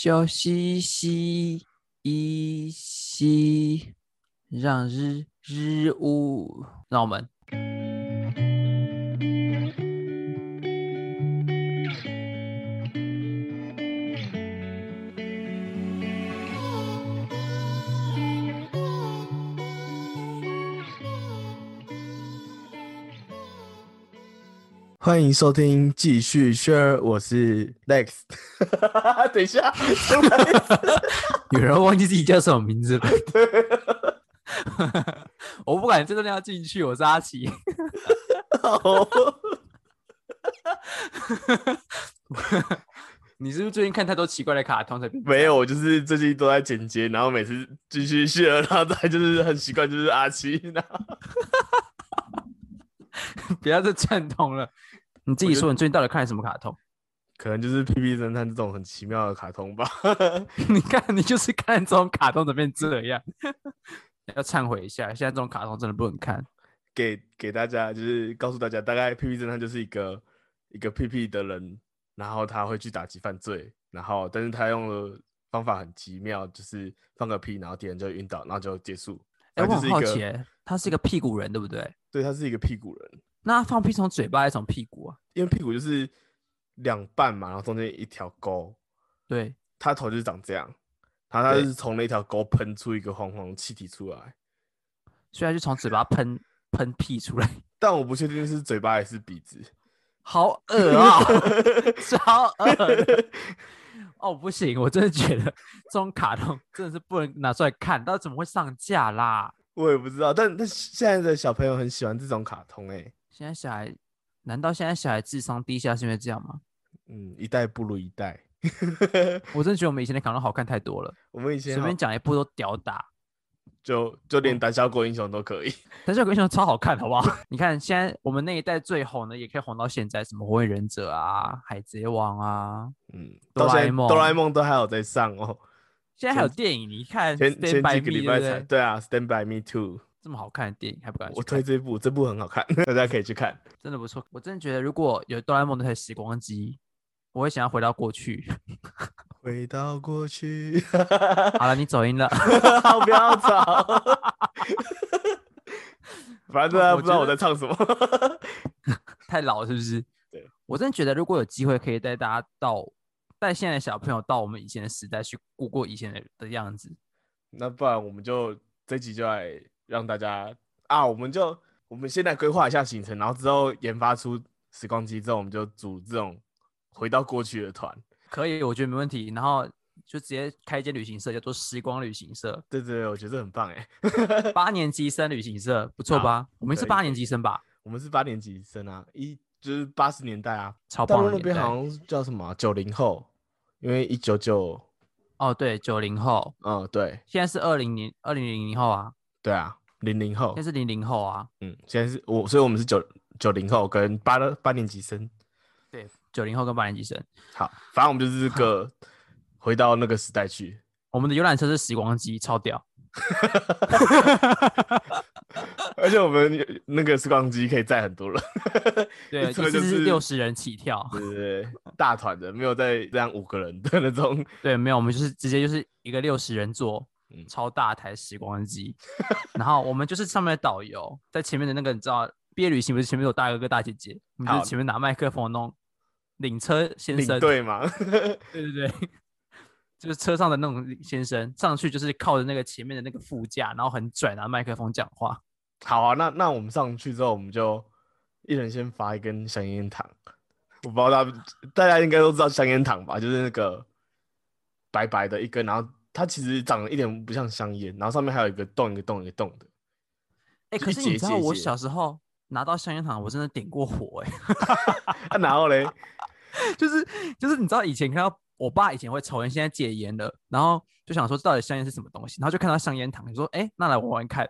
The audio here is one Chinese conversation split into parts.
休息息一息，让日日乌让我们。欢迎收听继续 share，我是 Lex。等一下，有人忘记自己叫什么名字了。我不敢真的要进去，我是阿奇。你是不是最近看太多奇怪的卡通才？没有，我就是最近都在剪接，然后每次继续 share，然后再就是很习惯，就是阿奇。不要再串通了。你自己说，你最近到底看了什么卡通？可能就是《屁屁侦探》这种很奇妙的卡通吧。你看，你就是看这种卡通怎么变这样？要忏悔一下，现在这种卡通真的不能看。给给大家，就是告诉大家，大概《屁屁侦探》就是一个一个屁屁的人，然后他会去打击犯罪，然后但是他用的方法很奇妙，就是放个屁，然后敌人就晕倒，然后就结束。哎，我很好奇，他是一个屁股人，对不对？对，他是一个屁股人。那放屁从嘴巴还是从屁股啊？因为屁股就是两半嘛，然后中间一条沟。对，他头就是长这样，然后他是从那条沟喷出一个黄黄气体出来，所以他就从嘴巴喷喷屁出来。但我不确定是嘴巴还是鼻子。好恶啊！超恶！哦，不行，我真的觉得这种卡通真的是不能拿出来看，到底怎么会上架啦？我也不知道，但但现在的小朋友很喜欢这种卡通哎。现在小孩，难道现在小孩智商低下是因为这样吗？嗯，一代不如一代。我真的觉得我们以前的卡通好看太多了。我们以前随便讲一部都屌打，就就连胆小鬼英雄都可以。胆小鬼英雄超好看，好不好？你看现在我们那一代最红的，也可以红到现在，什么火影忍者啊、海贼王啊，嗯，哆啦 A 梦，哆啦 A 梦都还有在上哦。现在还有电影，你看前前几个礼拜才对啊，Stand by Me Too。这么好看的电影还不敢？我推这部，这部很好看，大家可以去看，真的不错。我真的觉得，如果有哆啦 A 梦那台时光机，我会想要回到过去。回到过去。好了，你走音了，不要吵。反正大家不知道我在唱什么，太老是不是？对我真的觉得，如果有机会可以带大家到带现在的小朋友到我们以前的时代去过过以前的的样子，那不然我们就这集就来。让大家啊，我们就我们现在规划一下行程，然后之后研发出时光机之后，我们就组这种回到过去的团，可以，我觉得没问题。然后就直接开一间旅行社，叫做时光旅行社。对对对，我觉得很棒哎。八年级生旅行社不错吧？我们是八年级生吧？我们是八年级生啊，一就是八十年代啊，超棒。那边好像叫什么九零后，因为一九九哦，对，九零后，嗯，对，现在是二零年二零零零后啊。对啊，零零后，现在是零零后啊。嗯，现在是我，所以我们是九九零后跟八的八年级生。对，九零后跟八年级生。好，反正我们就是这个回到那个时代去。我们的游览车是时光机，超屌。而且我们那个时光机可以载很多人。对，就是六十人起跳。对对对，大团的，没有在这样五个人的那种。对，没有，我们就是直接就是一个六十人座。超大台时光机，然后我们就是上面的导游，在前面的那个你知道毕业旅行不是前面有大哥哥大姐姐，我们就前面拿麦克风弄领车先生，对吗？对对对，就是车上的那种先生上去就是靠着那个前面的那个副驾，然后很拽拿麦克风讲话。好啊，那那我们上去之后，我们就一人先发一根香烟糖。我不知道大大家应该都知道香烟糖吧？就是那个白白的一根，然后。它其实长得一点不像香烟，然后上面还有一个洞，一个洞，一个洞的。哎，可是你知道我小时候拿到香烟糖，我真的点过火哎。然后嘞，就是就是你知道以前看到我爸以前会抽烟，现在戒烟了，然后就想说到底香烟是什么东西，然后就看到香烟糖，你说哎，那来玩玩看，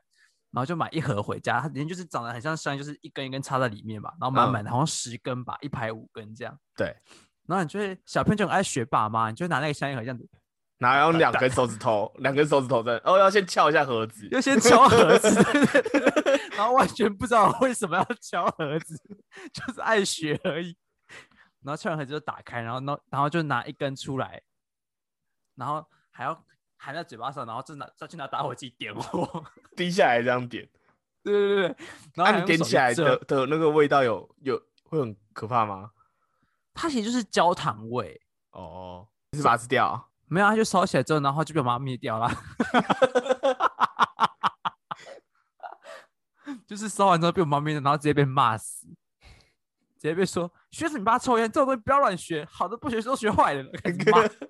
然后就买一盒回家，它里面就是长得很像香烟，就是一根一根插在里面嘛，然后满满的，好像十根吧，一排五根这样。对，然后你就会小朋友就很爱学爸妈，你就拿那个香烟盒这样子。哪用两根手指头？两根手指头在哦，要先敲一下盒子，要先敲盒子，然后完全不知道为什么要敲盒子，就是爱学而已。然后敲完盒子就打开，然后然后然后就拿一根出来，然后还要含在嘴巴上，然后再拿再去拿打火机点火。滴下来这样点，对对对对，然后你点起来的的那个味道有有会很可怕吗？它其实就是焦糖味，哦，你是把它吃掉啊？没有，他就烧起来之后，然后就被我妈灭掉了。就是烧完之后被我妈灭掉，然后直接被骂死，直接被说学死你爸抽烟这种东西不要乱学，好的不学都学坏了。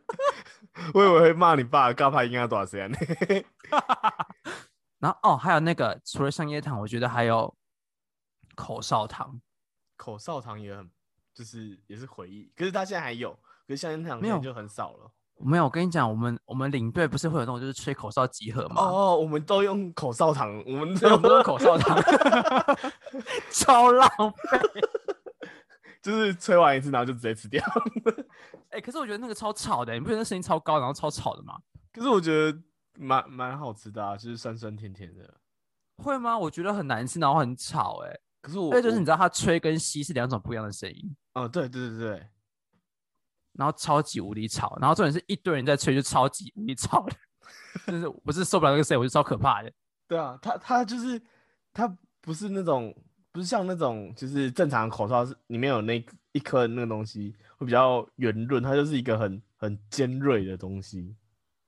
我以为会骂你爸，告他应该多少时间？然后哦，还有那个除了香烟糖，我觉得还有口哨糖，口哨糖也很，就是也是回忆，可是他现在还有，可是香烟糖没有就很少了。没有，我跟你讲，我们我们领队不是会有那种就是吹口哨集合吗？哦，我们都用口哨糖，我们都用口哨糖，超浪费。就是吹完一次，然后就直接吃掉。哎、可是我觉得那个超吵的，你不觉得那声音超高，然后超吵的吗？可是我觉得蛮蛮好吃的啊，就是酸酸甜甜的。会吗？我觉得很难吃，然后很吵、哎，可是我，就是你知道它吹跟吸是两种不一样的声音，哦，对对对对，然后超级无敌吵，然后重点是一堆人在吹，就超级无敌吵的，就是我是受不了那个声音，我就超可怕的。对啊，他他就是他不是那种不是像那种就是正常口哨是里面有那一颗那个东西会比较圆润，它就是一个很很尖锐的东西。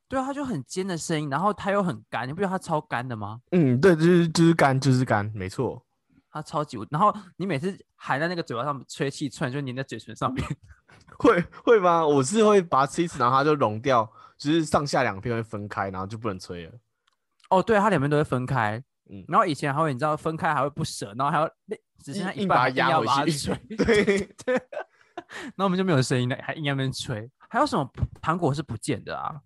对啊，它就很尖的声音，然后它又很干，你不觉得它超干的吗？嗯，对，就是就是干就是干，没错。它超级无，然后你每次含在那个嘴巴上吹气，突然就粘在嘴唇上面。会会吗？我是会把它吃一吃，然后它就融掉，就是上下两片会分开，然后就不能吹了。哦，对，它两边都会分开。嗯然后以前还会，你知道分开还会不舍，然后还要那只剩下硬一半硬把它压回去吹，对，然后我们就没有声音了，还硬要那边吹。还有什么糖果是不见的啊？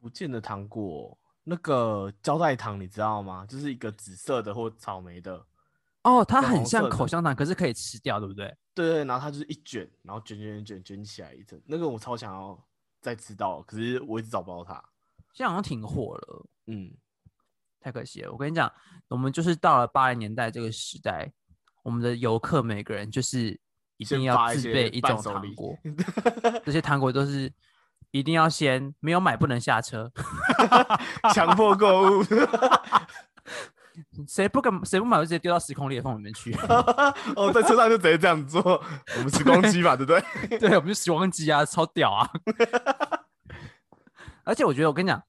不见的糖果，那个胶带糖你知道吗？就是一个紫色的或草莓的，哦，它很像口香糖，可是可以吃掉，对不对？对对，然后它就是一卷，然后卷卷卷卷起来一阵，那个我超想要再吃到，可是我一直找不到它。现在好像挺火了，嗯，太可惜了。我跟你讲，我们就是到了八零年代这个时代，我们的游客每个人就是一定要自备一种糖果，这些糖果都是一定要先没有买不能下车，强迫购物。谁不敢谁不买就直接丢到时空裂缝里面去。哦，在车上就直接这样做，我们时光机嘛，对不对？对，我们就时光机啊，超屌啊！而且我觉得，我跟你讲，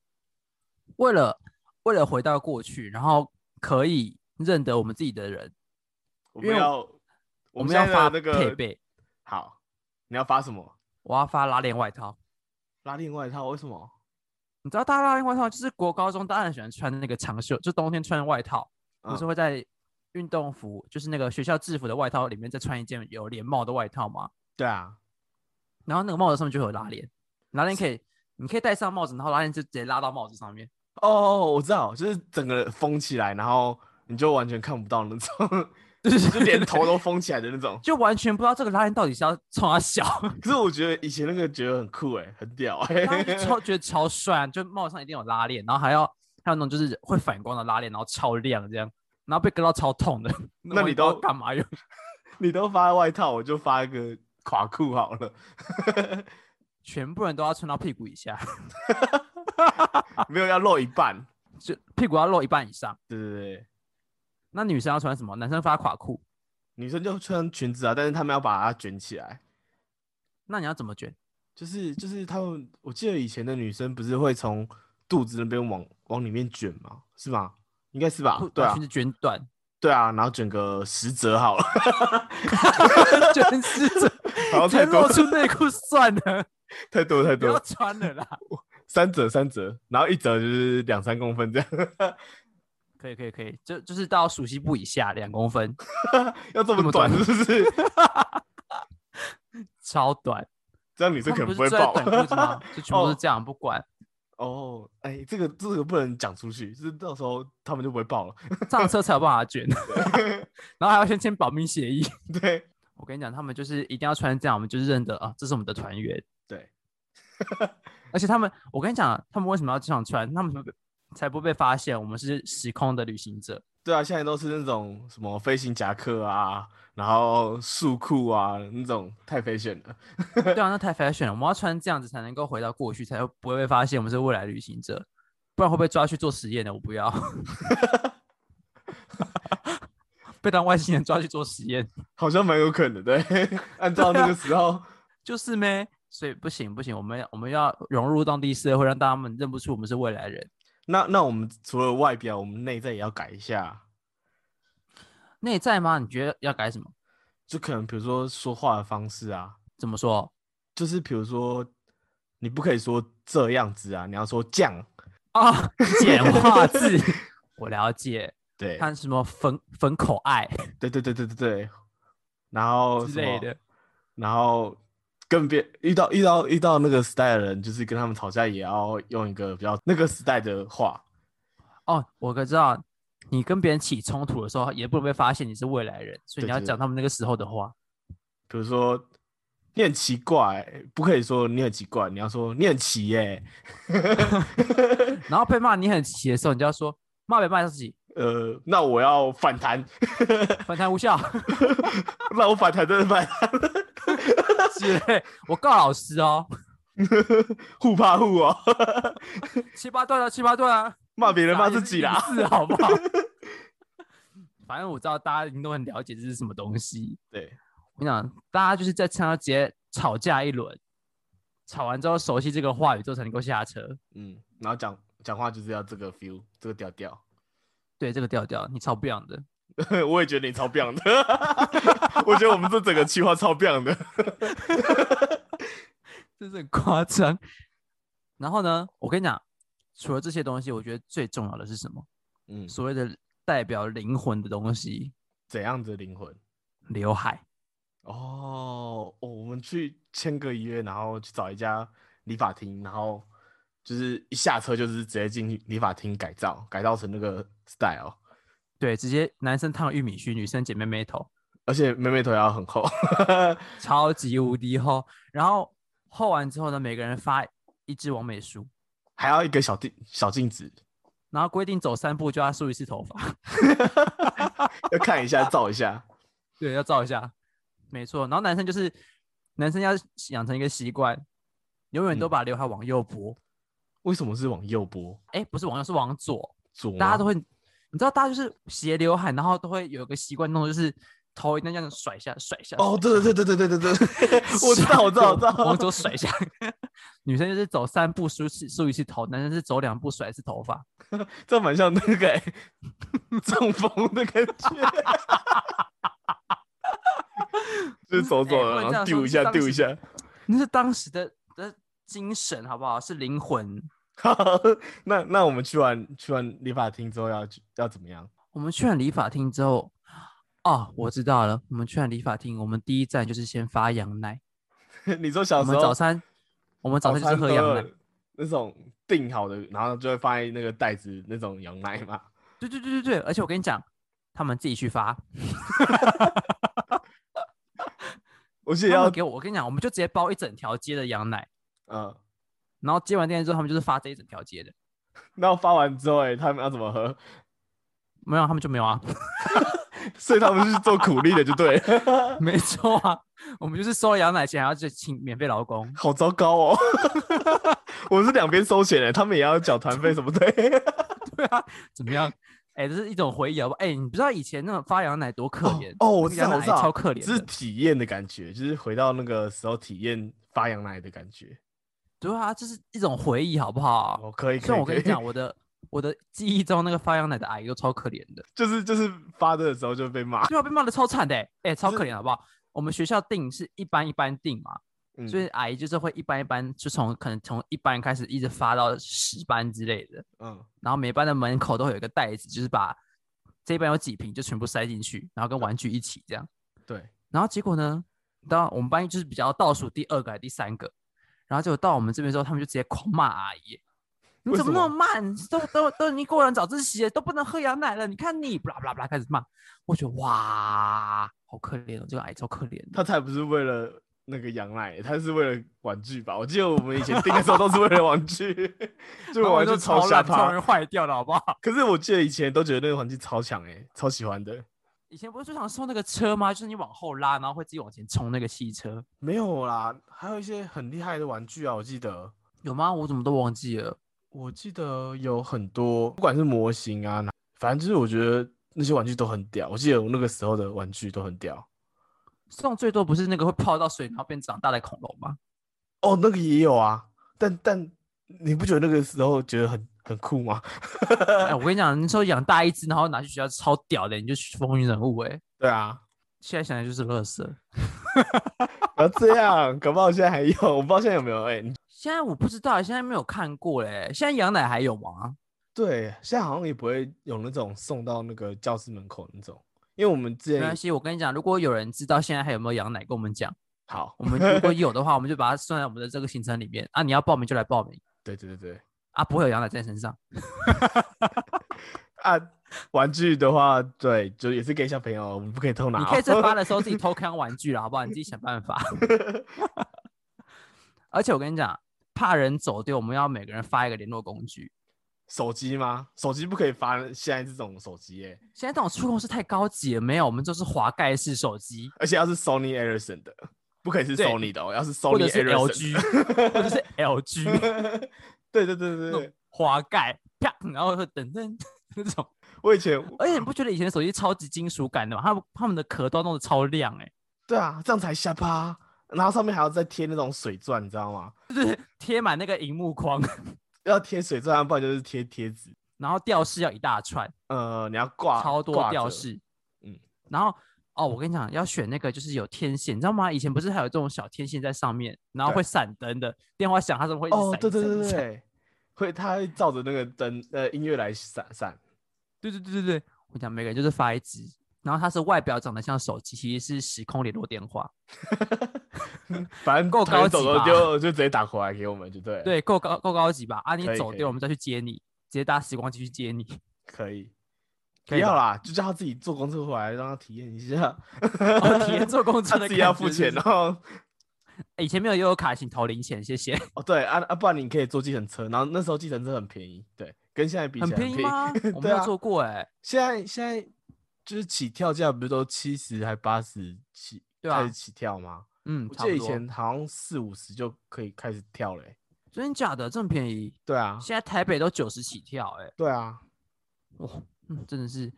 为了为了回到过去，然后可以认得我们自己的人，我们要，我们要发那个配备，好，你要发什么？我要发拉链外套。拉链外套？为什么？你知道大拉链外套就是国高中大家很喜欢穿那个长袖，就冬天穿外套，不是嗯会在运动服，就是那个学校制服的外套里面再穿一件有连帽的外套吗？对啊，然后那个帽子上面就有拉链，拉链可以，你可以戴上帽子，然后拉链就直接拉到帽子上面。哦，我知道，就是整个封起来，然后你就完全看不到那种，就是就连头都封起来的那种。就完全不知道这个拉链到底是要冲他笑，可是我觉得以前那个觉得很酷哎，很屌哎、超觉得超帅、啊，就帽子上一定有拉链，然后还要还有那种就是会反光的拉链，然后超亮这样，然后被割到超痛的。那你都干嘛用？你都发外套，我就发一个垮裤好了。全部人都要穿到屁股以下，没有要露一半。就屁股要露一半以上。对对对，那女生要穿什么？男生发垮裤，女生就穿裙子啊，但是他们要把它卷起来。那你要怎么卷？就是就是他们，我记得以前的女生不是会从肚子那边往往里面卷吗？是吗？应该是吧？对啊裙，子卷短，对啊，然后卷个十折好了，卷十折，然后太多出内裤算了，太多太不要多，穿了啦。三折三折，然后一折就是两三公分这样，可以可以可以，就就是到属膝部以下两公分，要这么短短是不是？超短。这样女生可能不会爆？就全部是这样，不管哦。哎，这个这个不能讲出去，就是到时候他们就不会爆了。上车才有办法卷，然后还要先签保密协议。对我跟你讲，他们就是一定要穿这样，我们就是认得啊，这是我们的团员。对，而且他们，我跟你讲，他们为什么要这样穿？他们才不被发现我们是时空的旅行者。对啊，现在都是那种什么飞行夹克啊，然后束裤啊，那种太 fashion 了。对啊，那太 fashion 了。我们要穿这样子才能够回到过去，才会不会被发现我们是未来旅行者，不然会被抓去做实验的。我不要 被当外星人抓去做实验，好像蛮有可能的。对，按照那个时候，就是咩？所以不行不行，我们我们要融入当地社会，让大家们认不出我们是未来人。那那我们除了外表，我们内在也要改一下。内在吗？你觉得要改什么？就可能比如说说话的方式啊，怎么说？就是比如说你不可以说这样子啊，你要说酱啊，简化字。我了解，对，看什么粉粉口爱，对对对对对对，然后之类的，然后跟别遇到遇到遇到那个时代的人，就是跟他们吵架也要用一个比较那个时代的话。哦，我可知道。你跟别人起冲突的时候，也不能被发现你是未来人，所以你要讲他们那个时候的话。比如说，你很奇怪，不可以说你很奇怪，你要说你很奇耶。然后被骂你很奇的时候，你就要说骂别骂自己。呃，那我要反弹，反弹无效。那我反弹真的反。是，我告老师哦。互怕互哦。七八段啊，七八段啊。骂别人骂自己啦，是好不好？反正我知道大家一定都很了解这是什么东西。对我跟你讲，大家就是在车直接吵架一轮，吵完之后熟悉这个话语之后才能够下车。嗯，然后讲讲话就是要这个 feel，这个调调。对，这个调调，你超不一样的。我也觉得你超不一样的。我觉得我们这整个计划超不一样的。真是很夸张。然后呢，我跟你讲。除了这些东西，我觉得最重要的是什么？嗯，所谓的代表灵魂的东西。怎样的灵魂？刘海。哦哦，我们去签个约，然后去找一家理发厅，然后就是一下车就是直接进理发厅改造，改造成那个 style。对，直接男生烫玉米须，女生剪妹妹头，而且妹妹头要很厚，超级无敌厚。然后厚完之后呢，每个人发一支完美梳。还要一个小镜小镜子，然后规定走三步就要梳一次头发，要看一下照一下，对，要照一下，没错。然后男生就是男生要养成一个习惯，永远都把刘海往右拨。为什么是往右拨？哎，不是往右，是往左。左，大家都会，你知道，大家就是斜刘海，然后都会有一个习惯动作，就是。头一定这样甩下，甩下。哦，对对对对对对对对，我知道，我知道，我知道。往左甩下，女生就是走三步梳次梳一次头，男生是走两步甩一次头发，这蛮像那个中风的感觉。就是走走，然后丢一下，丢一下。那是当时的的精神，好不好？是灵魂。那那我们去完去完理发厅之后要要怎么样？我们去完理发厅之后。哦，我知道了。我们去完理发厅，我们第一站就是先发羊奶。你说小时候早餐，我们早餐就是喝羊奶，那种订好的，然后就会放在那个袋子那种羊奶嘛。对对对对对，而且我跟你讲，他们自己去发。我记得要给我，我跟你讲，我们就直接包一整条街的羊奶。嗯，然后接完电之后，他们就是发这一整条街的。那发完之后，哎，他们要怎么喝？没有，他们就没有啊。所以他们是做苦力的，就对，没错啊。我们就是收了羊奶钱，还要去请免费劳工，好糟糕哦。我是两边收钱的，他们也要缴团费什么的。对啊，怎么样？哎，这是一种回忆，好不？哎，你不知道以前那种发羊奶多可怜哦，我知道，超可怜，是体验的感觉，就是回到那个时候体验发羊奶的感觉。对啊，这是一种回忆，好不好？哦，可以。虽然我跟你讲，我的。我的记忆中，那个发羊奶的阿姨都超可怜的，就是就是发的时候就被骂，对啊，被骂的超惨的，哎，超可怜，好不好？我们学校订是一班一班订嘛，所以阿姨就是会一班一班，就从可能从一班开始一直发到十班之类的，嗯，然后每班的门口都会有一个袋子，就是把这一班有几瓶就全部塞进去，然后跟玩具一起这样，对，然后结果呢，到我们班就是比较倒数第二个还是第三个，然后结果到我们这边之后，他们就直接狂骂阿姨。你怎么那么慢？都都都，你过完早自习都不能喝羊奶了。你看你，布拉布拉布拉开始骂。我觉得哇，好可怜哦，这个矮超可怜。他才不是为了那个羊奶，他是为了玩具吧？我记得我们以前订的时候都是为了玩具，这个玩具超烂超容易。坏掉的好不好？可是我记得以前都觉得那个玩具超强哎、超喜欢的。以前不是最常送那个车吗？就是你往后拉，然后会自己往前冲那个汽车，没有啦，还有一些很厉害的玩具啊，我记得，有吗？我怎么都忘记了。我记得有很多，不管是模型啊，反正就是我觉得那些玩具都很屌。我记得我那个时候的玩具都很屌。送最多不是那个会泡到水然后变长大的恐龙吗？哦，那个也有啊，但但你不觉得那个时候觉得很很酷吗？哎，我跟你讲，你说养大一只，然后拿去学校超屌的，你就风云人物哎、对啊，现在想来就是乐色。不 要这样，搞不好现在还有，我不知道现在有没有。哎、你现在我不知道，现在没有看过嘞。现在羊奶还有吗？对，现在好像也不会有那种送到那个教室门口那种，因为我们之前没关系，我跟你讲，如果有人知道现在还有没有羊奶，跟我们讲。好，我们如果有的话，我们就把它算在我们的这个行程里面啊。你要报名就来报名对对对对啊，不会有羊奶在身上。啊，玩具的话，对，就也是给小朋友，我们不可以偷拿、哦。你可以在发的时候自己偷看玩具了，好不好？你自己想办法。而且我跟你讲，怕人走丢，我们要每个人发一个联络工具。手机吗？手机不可以发现在这种手机耶，现在这种触控是太高级了，没有，我们就是滑盖式手机，而且要是 Sony Ericsson 的，不可以是 Sony 的哦，要是 Sony 是 Ericsson。LG，或者是 LG 对对对对对，滑盖，啪，然后会等等 那种。我以前而且你不觉得以前的手机超级金属感的吗？他们他们的壳都弄得超亮哎、对啊，这样才下巴，然后上面还要再贴那种水钻，你知道吗？就是贴满那个荧幕框，要贴水钻，不然就是贴贴纸。然后吊饰要一大串，呃，你要挂超多吊饰，嗯，然后哦，我跟你讲，要选那个就是有天线，你知道吗？以前不是还有这种小天线在上面，然后对会闪灯的，电话响它怎么会一直哦，闪对对对对，会他会照着那个灯呃音乐来闪闪。对对对对对，我讲每个人就是发一支，然后它是外表长得像手机，其实是时空联络电话，反正够高级了就就直接打回来给我们就对了。，对，够高够高级吧？啊，你走丢，我们再去接你，直接搭时光机去接你，可以。可以要啦，就叫他自己坐公车回来，让他体验一下。哦，体验坐公车 他的自己要付钱哦。欸以前没有悠游卡，请投零钱，谢谢。哦，对啊啊，不然你可以坐计程车，然后那时候计程车很便宜，对，跟现在比起很来便宜吗？我没有坐过哎、现在现在就是起跳价不是都七十还八十起开始起跳吗？嗯，我记得以前好像四五十就可以开始跳嘞欸、真的假的这么便宜？对啊，现在台北都九十起跳哎、对啊，哇，嗯，真的是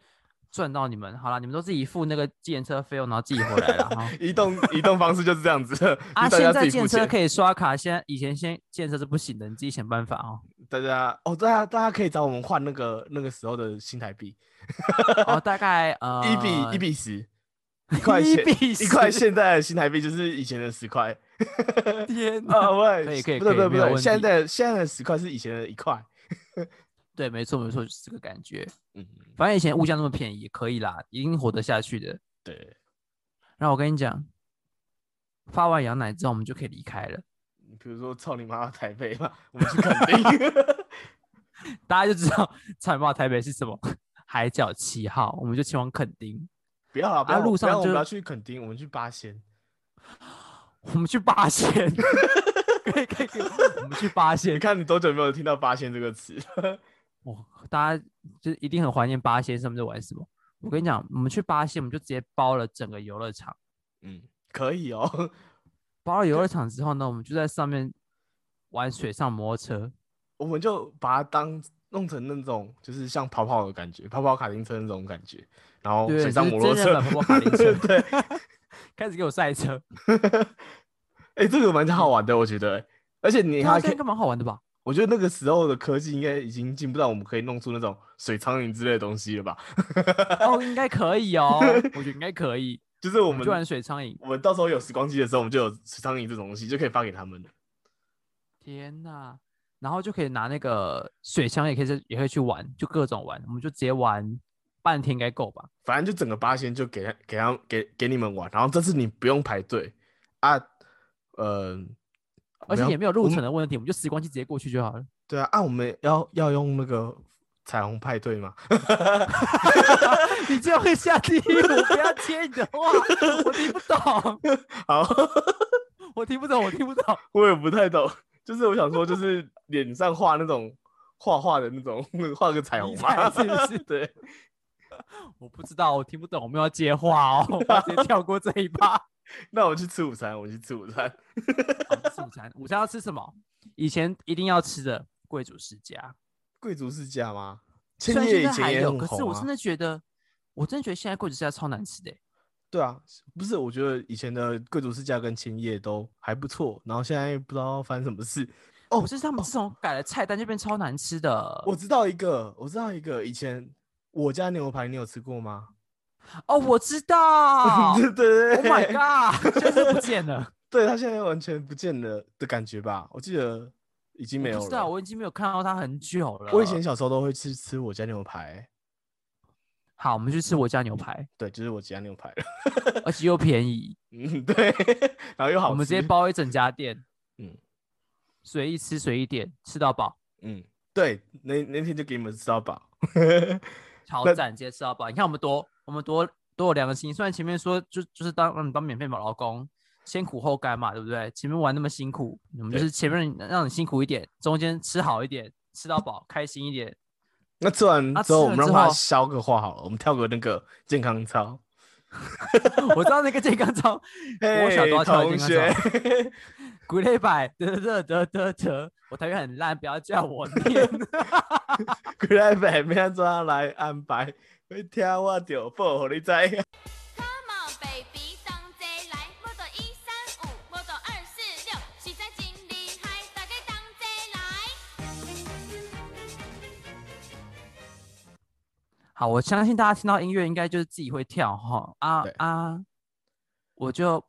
赚到你们。好了，你们都自己付那个计程车费用，然后自己回来了哈。移动移动方式就是这样子，啊，现在自己付钱。计程车可以刷卡，现在以前先计程车是不行的，你自己想办法哦。大家哦，大家大家可以找我们换那个那个时候的新台币，哦，大概呃 一比一比十，一块一现比一块十现在的新台币就是以前的十块。天啊，喂，可以可以不对不对不对，现在现在的十块是以前的一块。对，没错没错，就是这个感觉。嗯，反正以前物价那么便宜，可以啦，一定活得下去的。对，然后我跟你讲，发完羊奶之后，我们就可以离开了。你比如说操你妈台北嘛，我们去垦丁。大家就知道草原报台北是什么海角七号，我们就前往垦丁。不要了，不要啊路上我们要去垦丁，我们去八仙。我们去八仙，可以可以可以，我们去八你仙。看你多久没有听到八仙这个词？哇，大家就一定很怀念八仙，他们在玩什么？我跟你讲，我们去八仙，我们就直接包了整个游乐场。嗯，可以哦。包了游乐场之后呢，我们就在上面玩水上摩托车。我们就把它当弄成那种就是像跑跑的感觉，跑跑卡丁车那种感觉，然后对，水上摩托车跑跑卡丁车 对，开始给我赛车，哎、这个蛮好玩的，我觉得、而且你还可以蛮好玩的吧？我觉得那个时候的科技应该已经进步到我们可以弄出那种水苍蝇之类的东西了吧？哦，应该可以哦，我觉得应该可以。就是我们就玩水苍蝇，我们到时候有时光机的时候，我们就有水苍蝇这种东西，就可以发给他们了。天呐！然后就可以拿那个水枪，也可以是也可以去玩，就各种玩，我们就直接玩半天应该够吧？反正就整个八仙就给他给他给给你们玩，然后这次你不用排队啊，呃，而且也没有路程的问题，我们就时光机直接过去就好了。对啊，啊，我们要要用那个彩虹派对吗？你这样会下地狱，我不要接你的话，我听不懂。好，我听不懂，我听不懂。我也不太懂。就是我想说，就是脸上画那种画画的那种，画个彩虹嘛，是不是？对，我不知道，我听不懂，我们要接话哦，我直接跳过这一趴。那我去吃午餐，我去吃午餐。吃午餐，午餐要吃什么？以前一定要吃的贵族世家。贵族世家吗？千叶以前也有，可是我真的觉得，我真的觉得现在贵族世家超难吃的。对啊，不是，我觉得以前的贵族世家跟千叶都还不错，然后现在不知道发生什么事。哦，就是他们自从改了菜单就变超难吃的。我知道一个，我知道一个，以前我家牛排你有吃过吗？哦，我知道，对对对，Oh my god，现在不见了。对他现在完全不见了的感觉吧？我记得已经没有了。知道，我已经没有看到他很久了。我以前小时候都会去吃我家牛排。好，我们去吃我家牛排。对，就是我家牛排而且又便宜。嗯，对，然后又好，我们直接包一整家店。嗯，随意吃随意点，吃到饱。嗯，对，那那天就给你们吃到饱，超赞，直接吃到饱。你看我们多，我们多多有良心。虽然前面说就就是当让你当免费宝劳工，先苦后甘嘛，对不对？前面玩那么辛苦，我们就是前面让你辛苦一点，中间吃好一点，吃到饱，开心一点。那吃完之后，我们让他消个化好了。我们跳个那个健康操。我知道那个健康操，我小都要跳健康操。鼓励摆得得得得得，我台语很烂，不要叫我念。鼓励摆，明天早上来安排，会跳我就报给你知。好，我相信大家听到音乐应该就是自己会跳哈啊啊！我就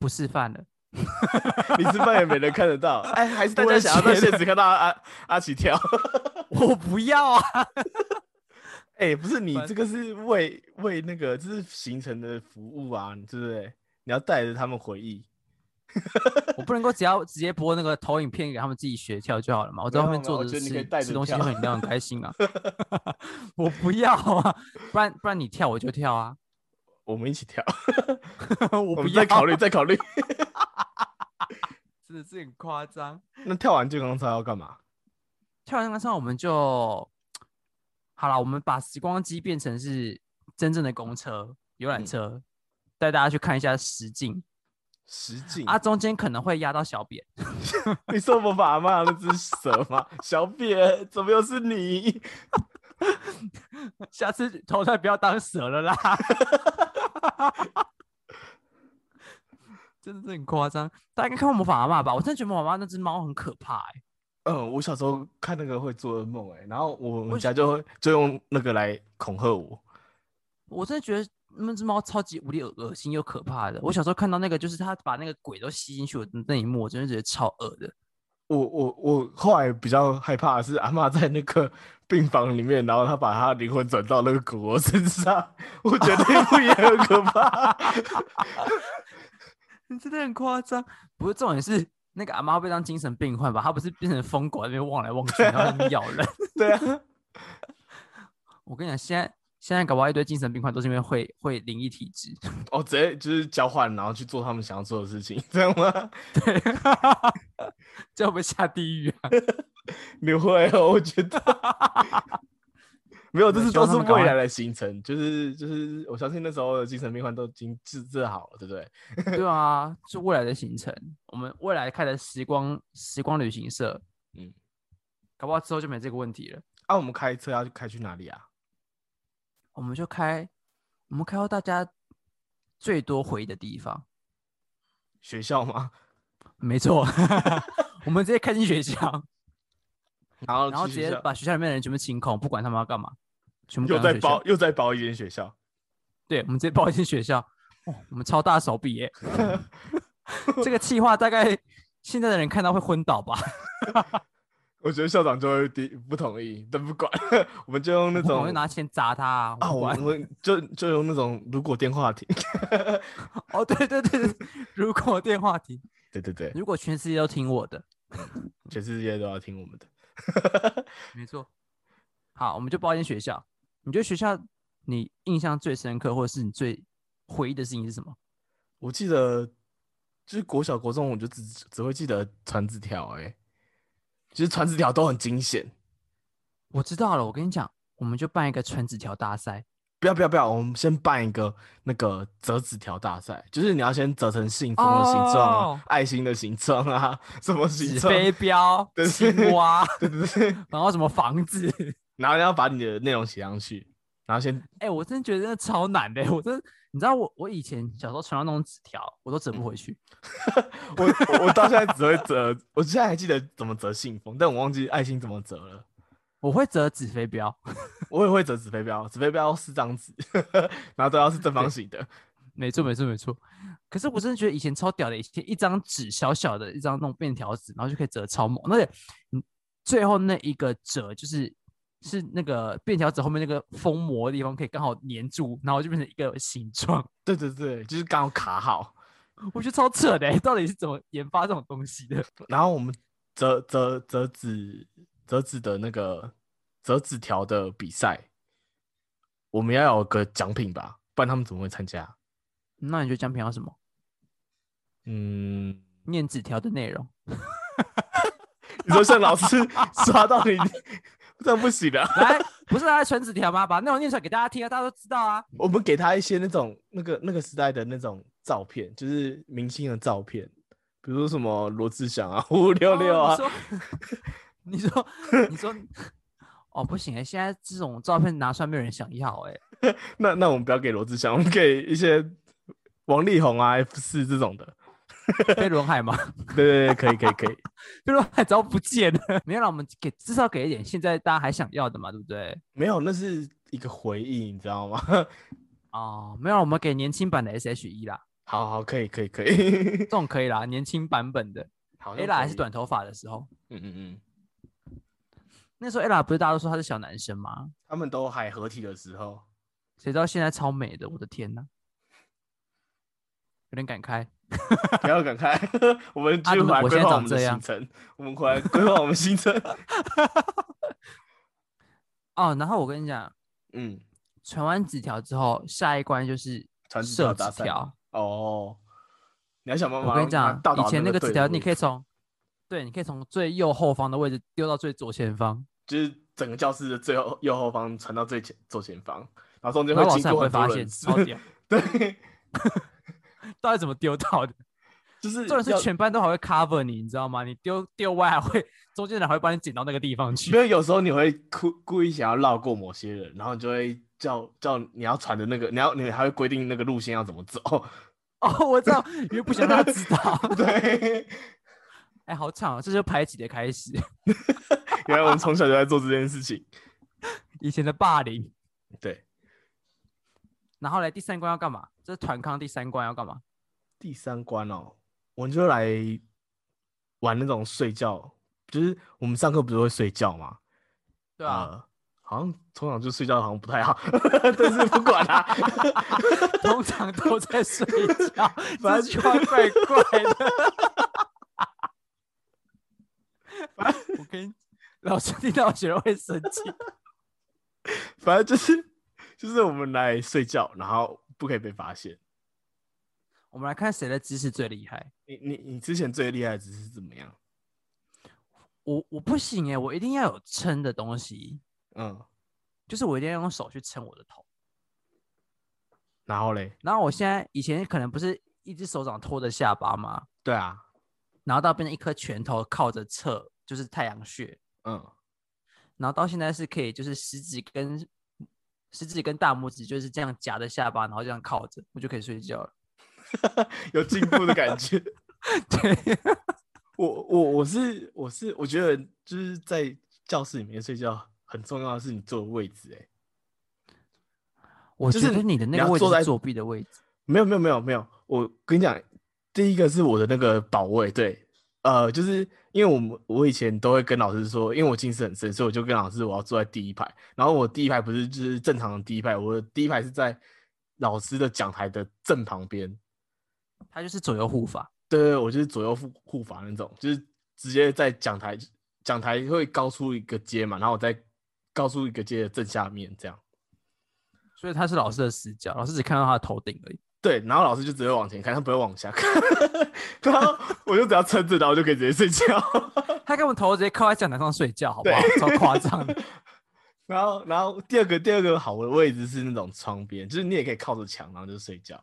不示范了，你示范也没人看得到。哎，还是大家想要在现实看到阿阿奇跳？我不要啊！哎，不是你这个是为为那个这是行程的服务啊，对不对？你要带着他们回忆。我不能够只要直接播那个投影片给他们自己学跳就好了嘛？我在后面坐着吃吃东西，喝饮料很开心啊！我不要啊，不然不然你跳我就跳啊，我们一起跳。我不要，再考虑再考虑。真的是很夸张。那跳完健康操要干嘛？跳完健康操我们就好了，我们把时光机变成是真正的公车游览车，带大家去看一下实景。实景啊，中间可能会压到小扁。你说我把阿妈那只蛇吗？小扁，怎么又是你？下次投胎不要当蛇了啦！真的是很夸张。大家应该看过魔法阿妈吧？我真的觉得魔法阿妈那只猫很可怕哎。嗯，我小时候看那个会做噩梦哎，然后我们家就会就用那个来恐吓我。我真的觉得。那只猫超级无敌恶恶心又可怕的。我小时候看到那个，就是它把那个鬼都吸进去的那一幕，我真的觉得超恶的。我我我后来比较害怕的是阿妈在那个 病房里面，然后她把她灵魂转到那个狗狗身上，我觉得那部也很可怕。你真的很夸张。不是重点是那个阿妈被当精神病患吧？她不是变成疯狗那边望来望去，然后咬人。对啊。我跟你讲，现在。现在搞不好一堆精神病患都是因为会会灵异体质 哦，直接就是交换，然后去做他们想要做的事情，这样吗？对，这会不会下地狱啊？你会哦，我觉得没有，这是都是未来的行程，就是就是，我相信那时候的精神病患都已经治治好了，对不对？对啊，是未来的行程，我们未来开的时光时光旅行社，嗯，搞不好之后就没这个问题了。啊，我们开车要开去哪里啊？我们就开，我们开到大家最多回的地方，学校吗？没错，我们直接开进学校，然后然后直接把学校里面的人全部清空，不管他们要干嘛，全部又在包又在包一间学校，对，我们直接包一间学校，哦，我们超大手笔耶，这个计划大概现在的人看到会昏倒吧。我觉得校长就会第不同意，但不管，我们就用那种，我就拿钱砸他啊！我们就就用那种如果电话亭。哦，对对对，如果电话亭，对对对，如果全世界都听我的，全世界都要听我们的，没错。好，我们就报一间学校。你觉得学校你印象最深刻，或者是你最回忆的事情是什么？我记得就是国小国中，我就只只会记得传纸条，哎，其实传纸条都很惊险。我知道了，我跟你讲，我们就办一个传纸条大赛。不要不要不要，我们先办一个那个折纸条大赛，就是你要先折成信封的形状啊，爱心的形状啊，什么形状？飞镖、青蛙，对对对，然后什么房子，然后要把你的内容写上去，然后先……哎，我真的觉得那超难的，我真，你知道我我以前小时候传到那种纸条，我都折不回去，我我到现在只会折，我现在还记得怎么折信封，但我忘记爱心怎么折了。我会折纸飞镖，我也会折纸飞镖，纸飞镖四张纸，然后都要是正方形的。没错，没错，没错。可是我真的觉得以前超屌的，以前一张纸小小的一张那种便条纸，然后就可以折超猛。而且，嗯，最后那一个折就是是那个便条纸后面那个封膜的地方可以刚好粘住，然后就变成一个形状。对对对，就是刚好卡好。我觉得超扯的，到底是怎么研发这种东西的？然后我们折折折纸折纸的那个。折纸条的比赛，我们要有个奖品吧，不然他们怎么会参加？那你觉得奖品要什么？嗯，念纸条的内容。你说像老师刷到你，这不行的。来，不是来传纸条吗？把内容念出来给大家听啊，大家都知道啊。我们给他一些那种那个那个时代的那种照片，就是明星的照片，比如说什么罗志祥啊、五六六啊。你说，你说。哦，不行哎，现在这种照片拿出来没有人想要哎。那那我们不要给罗志祥，我们给一些王力宏啊、F 四这种的。飞轮海吗？对对对，可以可以可以。飞轮海只要不见了，没有让我们给至少给一点现在大家还想要的嘛，对不对？没有，那是一个回忆，你知道吗？哦，没有，我们给年轻版的 S H E 啦。好好，可以可以可以，这种可以啦，年轻版本的。好，A 啦还是短头发的时候。嗯嗯嗯。那时候 ella 不是大家都说他是小男生吗？他们都还合体的时候，谁知道现在超美的，我的天哪，有点感慨。不要感慨，我们回来规划我们的行程。我们回来规划我们行程。哦，然后我跟你讲，嗯，传完纸条之后，下一关就是传射纸条。哦，你要想办法。我跟你讲，以前那个纸条你可以从。对，你可以从最右后方的位置丢到最左前方，就是整个教室的最后右后方传到最前左前方，然后中间会经过会发现。对，到底怎么丢到的？就是重点是全班都还会 cover 你，你知道吗？你丢丢歪还会中间人还会帮你捡到那个地方去。因为有时候你会故故意想要绕过某些人，然后你就会叫叫你要传的那个，你要你还会规定那个路线要怎么走。哦，我知道，因为不想让他知道。对。哎，好惨啊！这就排挤的开始。原来我们从小就在做这件事情。以前的霸凌。对。然后来第三关要干嘛？这是团康第三关要干嘛？第三关哦，我们就来玩那种睡觉，就是我们上课不是会睡觉吗？对啊。好像通常就睡觉好像不太好，但是不管啦，通常都在睡觉，这句话怪怪的。反正我跟老师听到觉得会生气。反正就是就是我们来睡觉，然后不可以被发现。我们来看谁的姿势最厉害。你你你之前最厉害的姿势怎么样？我我不行哎，我一定要有撑的东西。嗯，就是我一定要用手去撑我的头。然后嘞？然后我现在以前可能不是一只手掌托着下巴吗？对啊。然后到变成一颗拳头靠着侧。就是太阳穴，嗯，然后到现在是可以，就是食指跟食指跟大拇指就是这样夹着下巴，然后这样靠着，我就可以睡觉了，有进步的感觉。对，我我我是我是我觉得就是在教室里面睡觉很重要的是你坐的位置，哎，我觉得你的那个位置是作弊的位置，没有没有没有没有，我跟你讲，第一个是我的那个保卫，对。呃，就是因为我们我以前都会跟老师说，因为我近视很深，所以我就跟老师我要坐在第一排。然后我第一排不是就是正常的第一排，我的第一排是在老师的讲台的正旁边。他就是左右护法。对对，我就是左右护护法那种，就是直接在讲台讲台会高出一个阶嘛，然后我在高出一个阶的正下面这样。所以他是老师的死角，老师只看到他的头顶而已。对，然后老师就只会往前看，他不会往下看，然后我就只要撑着，然后我就可以直接睡觉。他根本头直接靠在讲台上睡觉，好不好？超夸张的。然后，然后第二个第二个好的位置是那种窗边，就是你也可以靠着墙，然后就睡觉。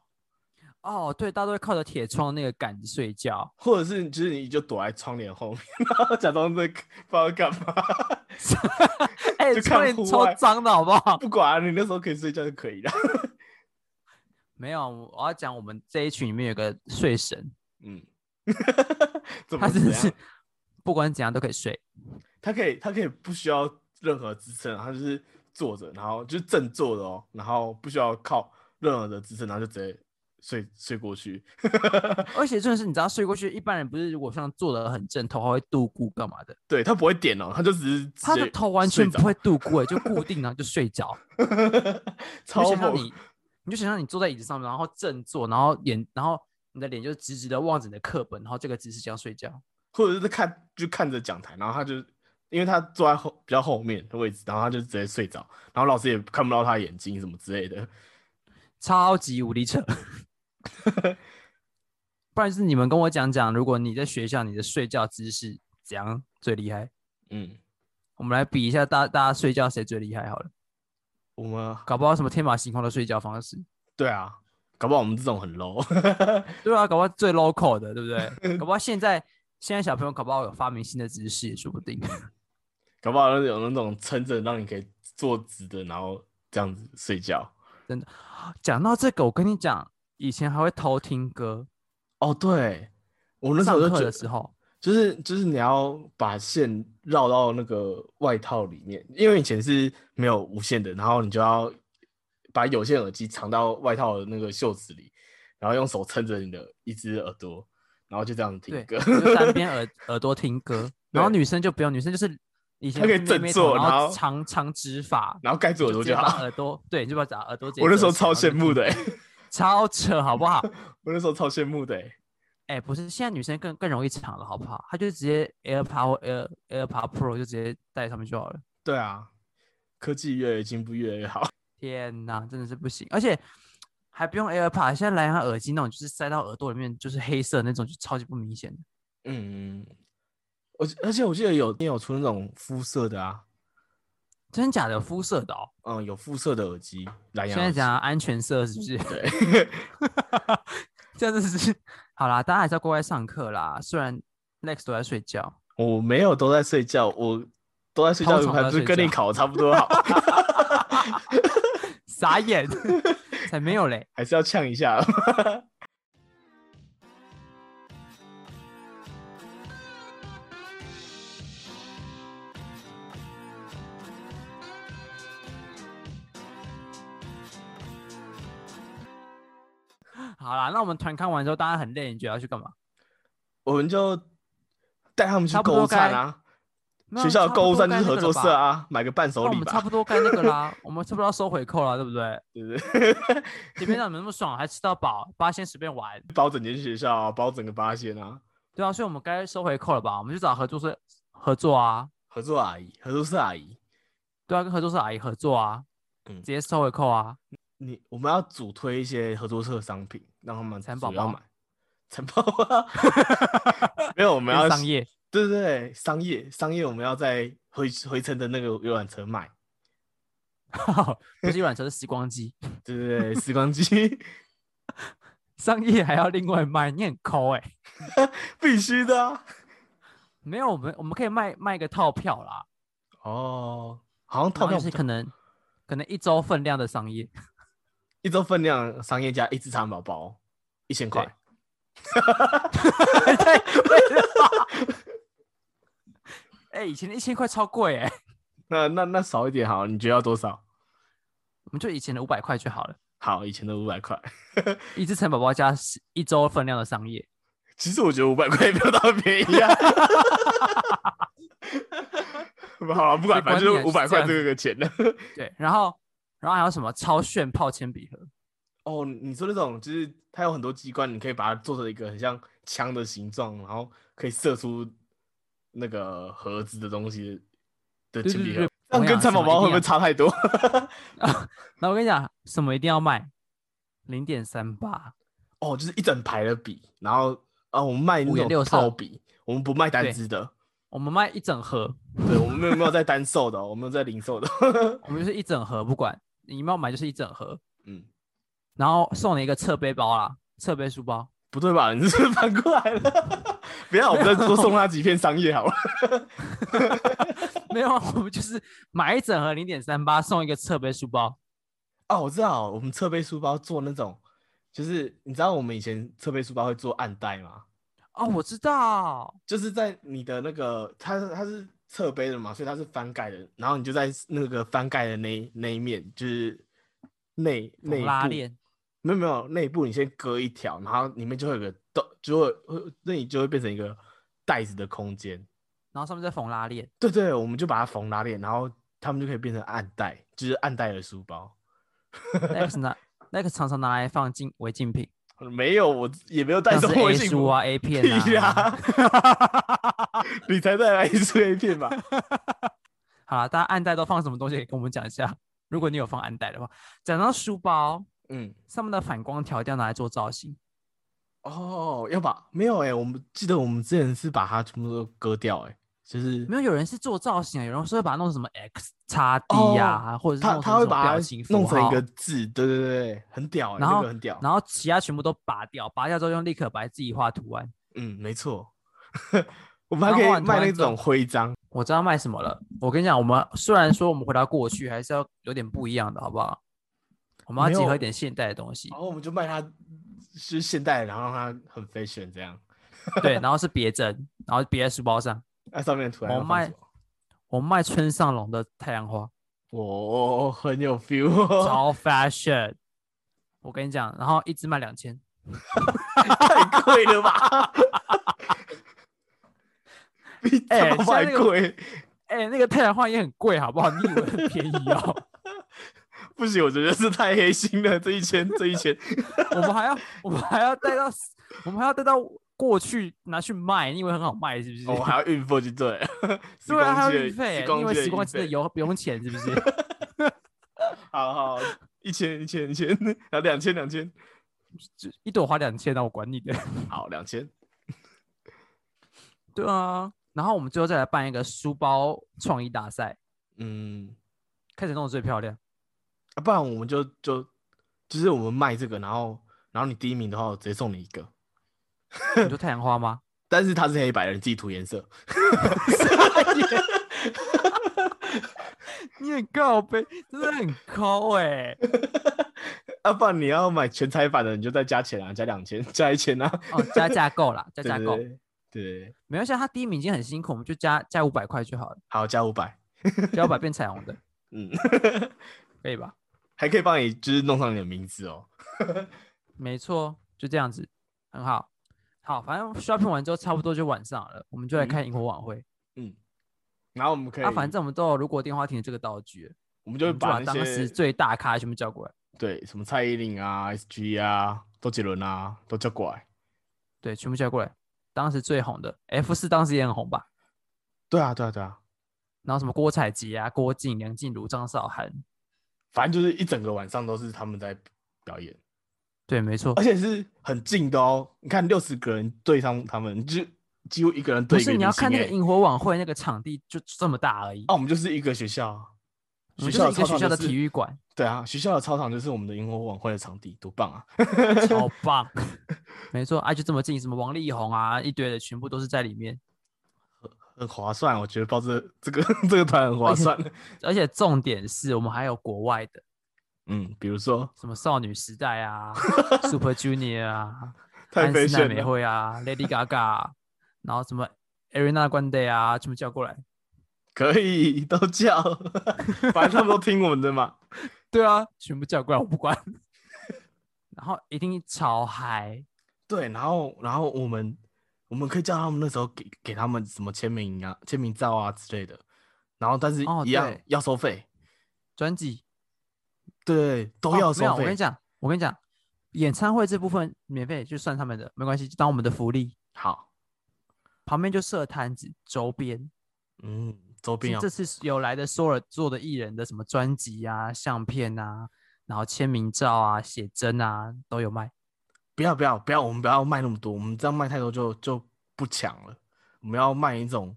哦，对，大家都会靠着铁窗那个杆子睡觉，或者是就是你就躲在窗帘后面，然后假装在不知道干嘛。哎，就窗帘超脏的好不好？不管、啊、你那时候可以睡觉就可以了。没有，我要讲我们这一群里面有个睡神，嗯，他真的是？不管怎样都可以睡。他可以他可以不需要任何支撑，他就是坐着，然后就是正坐的哦，然后不需要靠任何的支撑，然后就直接睡睡过去。而且真的是，你知道睡过去，一般人不是如果像坐的很正，头还会度咕干嘛的？对他不会点哦，他就只是他的头完全不会度咕，哎，就固定然后就睡着。超猛。你，就想象你坐在椅子上面，然后正坐，然后眼，然后你的脸就直直的望着你的课本，然后这个姿势这样睡觉。或者是看就看着讲台，然后他就因为他坐在后比较后面的位置，然后他就直接睡着，然后老师也看不到他眼睛什么之类的。超级无敌扯。不然是你们跟我讲讲，如果你在学校你的睡觉姿势怎样最厉害？嗯，我们来比一下大大家睡觉谁最厉害好了，我们搞不好什么天马行空的睡觉方式，对啊，搞不好我们这种很 low。对啊，搞不好最 local 的，对不对？搞不好现在现在小朋友搞不好有发明新的姿势也说不定。搞不好有那种撑着让你可以坐直的，然后这样子睡觉。真的讲到这个，我跟你讲，以前还会偷听歌，哦，对，我那时上课候就觉得，的时候，就是就是你要把线绕到那个外套里面，因为以前是没有无线的，然后你就要把有线耳机藏到外套的那个袖子里，然后用手撑着你的一只耳朵，然后就这样听，歌。就单边 耳耳朵听歌，然后女生就不用，女生就是以前她可以正坐然后长长直发，然后盖住耳朵就好。耳朵对，就把把耳朵我那时候超羡慕，的、超扯，好不好？我那时候超羡慕的、欸。哎、不是，现在女生更更容易抢了，好不好？她就直接 AirPod 或 Air AirPod Pro 就直接戴上面就好了。对啊，科技越来越进步，越来越好。天哪，真的是不行，而且还不用 AirPod，现在蓝牙耳机那种就是塞到耳朵里面就是黑色那种，就超级不明显的。嗯，而而且我记得有也有出那种肤色的啊，真假的肤色的哦？嗯，有肤色的耳机，蓝牙耳机。现在讲安全色是不是？对，这样子是好啦，大家还是要乖乖上课啦。虽然 Next 都在睡觉，我没有都在睡觉，我都在睡觉，通常都在还不是跟你考的差不多好 傻眼，才没有嘞。还是要呛一下。好啦，那我们团看完之后，大家很累，你觉得要去干嘛？我们就带他们去购物站啊，学校的购物站就是合作社。啊，买个伴手礼吧，我们差不多该那个啦，我们差不多要收回扣了，对不对？对不对？前面让你们那么爽，还吃到饱，八仙随便玩，包整间学校啊，包整个八仙啊，对啊，所以我们该收回扣了吧？我们去找合作社合作啊，合作阿姨，合作社阿姨，对啊，跟合作社阿姨合作啊，嗯直接收回扣啊。你我们要主推一些合作社的商品，让他们蚕宝宝主要买。蚕宝宝 没有，我们 要变商业，对对对，商业商业，我们要在回回程的那个游览车卖，不是游览车，是时光机，对对对，时光机商业还要另外卖，你很抠哎、必须的啊。没有，我们我们可以卖卖个套票啦，哦，好像套票是可能可能一周分量的商业，一周分量商业价一只蚕宝宝一千块？哎、以前的一千块超贵哎、那那那少一点好，你觉得要多少？我们就以前的五百块就好了，好，以前的五百块。一只蚕宝宝加一周分量的商业，其实我觉得五百块也没有那么便宜啊。好了，不管，反正就是五百块这个钱的。对，然后然后还有什么超炫泡铅笔盒，哦，你说那种就是它有很多机关，你可以把它做成一个很像枪的形状，然后可以射出那个盒子的东西的铅笔盒。这样跟蚕宝宝会不会差太多？然后我跟你讲，什么一定要卖，零点三八，哦，就是一整排的笔，然后啊，我们卖那种套笔，我们不卖单支的，我们卖一整盒，对，我们没有没有在单售的哦，我们有在零售的，我们就是一整盒，不管你要买就是一整盒，嗯，然后送你一个侧背包啦，侧背书包。不对吧？你这是反过来了，不要，我们再多送他几片商业好了。没有，啊，我们就是买一整盒零点三八送一个侧背书包。哦，我知道，我们侧背书包做那种，就是你知道我们以前侧背书包会做暗袋吗？哦，我知道，就是在你的那个，它是它是侧背的嘛，所以它是翻盖的，然后你就在那个翻盖的那那一面，就是内内拉链。没有没有内部，你先割一条，然后里面就会有个洞，就会会那里就会变成一个袋子的空间。然后上面再缝拉链。对对，我们就把它缝拉链，然后他们就可以变成暗袋，就是暗袋的书包。那个是拿那个常常拿来放进违禁品，没有，我也没有带像是什么微信书 啊、A 片屁啊。你才带来一出 A 片吧？好了，大家暗袋都放什么东西？跟我们讲一下。如果你有放暗袋的话，讲到书包嗯，上面的反光条一定要拿来做造型。哦，要把没有哎、我们记得我们之前是把它全部都割掉哎、就是没有，有人是做造型啊，有人是会把它弄成什么 X 叉 D 呀、或者是他他会把它表情符弄成一个字，对对对，很屌哎、然后那个很屌。然后其他全部都拔掉，拔掉之后用立可白自己画图案。嗯，没错，我们还可以卖那种徽章。我知道卖什么了。我跟你讲，我们虽然说我们回到过去，还是要有点不一样的，好不好？我们要结合一点现代的东西然，后我们就卖它是现代，然后让它很 fashion 这样。对，然后是别针，然后别在书包上。那上面的图案我卖我卖村上龙的太阳花，哦，很有 feel，超 fashion。我跟你讲，然后一只卖两千，太贵了吧？比哎招牌现在那个贵，哎、那个太阳花也很贵，好不好？你以为很便宜哦？不行，我觉得是太黑心了。这一千，这一千，我们还要我们还要带到我们还要带到过去拿去卖，你以为很好卖是不是？哦，还要运费就对对啊，还光机的有运费，因为时光机的费油不用钱是不是？好好，一千一千一千，然后两千两千，就一朵花两千，那我管你的。好两千。对啊，然后我们最后再来办一个书包创意大赛，嗯，看谁弄得最漂亮。啊，不然我们就就就是我们卖这个，然后然后你第一名的话，我直接送你一个，你说太阳花吗？但是它是黑白的，你自己涂颜色。你很高呗，真的很高哎、啊，不然你要买全彩版的，你就再加钱啊，加两千，加一千啊，哦，加价够啦，加 对价购，对没关系，啊他第一名已经很辛苦，我们就加加五百块就好了，好加五百，加五百变彩虹的，嗯，可以吧？还可以帮你就是弄上你的名字哦。没错，就这样子，很好。好，反正 shopping 完之后差不多就晚上了，我们就来嗯开萤火晚会。嗯，然后我们可以，啊，反正我们都有如果电话亭的这个道具，我们就会把当时最大咖全部叫过来。对什么蔡依林啊、SG 啊、周杰伦啊都叫过来。对，全部叫过来。当时最红的 F 四当时也很红吧？对啊，对啊，对啊，然后什么郭采洁啊、郭靖、梁静茹、张韶涵，反正就是一整个晚上都是他们在表演，对，没错而。且是很近的哦。你看六十个人对上他们，就几乎一个人对一个你要看那个萤火晚会那个场地就这么大而已，啊，我们就是一个学校学校就是一个学校的体育馆，对啊，学校的操场就是我们的萤火晚会的场地，多棒啊！超 棒。没错，啊，就这么近，什么王力宏啊，一堆的全部都是在里面。很划算，我觉得报这这个 这个团很划算。而且重点是我们还有国外的，嗯，比如说什么少女时代啊、Super Junior 啊、太安室奈美飞炫了，惠啊、Lady Gaga，然后什么 Ariana Grande 啊，全部叫过来。可以都叫，反正他们都听我们的嘛。对啊，全部叫过来，我不管。然后一定超嗨，对，然后然后我们我们可以叫他们那时候给给他们什么签名啊、签名照啊之类的，然后但是哦一样对要收费，专辑对，都要收费。我跟你讲，我跟你讲，演唱会这部分免费就算他们的，没关系，就当我们的福利。好，旁边就设摊子，周边。嗯，周边啊这，次有来的所有做的艺人的什么专辑啊、相片啊，然后签名照啊、写真啊都有卖。不要不要不要，我们不要卖那么多，我们这样卖太多就就不抢了。我们要卖一种，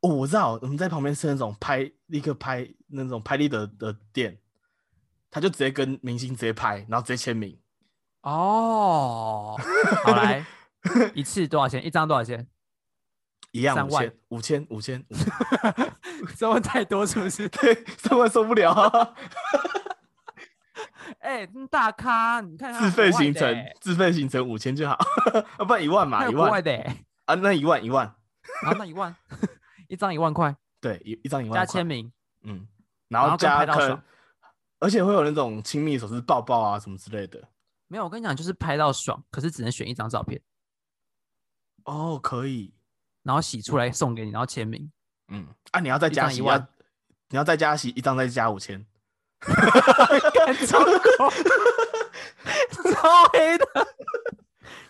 哦，我知道，我们在旁边是那种拍立刻拍那种拍立得的店，他就直接跟明星直接拍，然后直接签名。哦，好来，一次多少钱？一张多少钱？一样三万五千五千五千，三万太多是不是？对，三万受不了啊！哎、那大咖，你看看自费行程自费行程五千就好，啊，不然一万嘛，一万的欸，啊，那一万一万，然后那一万，一张一万块，对，一一张一万块加签，名，嗯，然后加可能拍到爽，而且会有那种亲密手势抱抱啊什么之类的。没有，我跟你讲，就是拍到爽，可是只能选一张照片，哦，可以，然后洗出来送给你，然后签名，嗯，啊，你要再加洗，一万你要再加洗，一张再加五千，干 超狗，超黑的，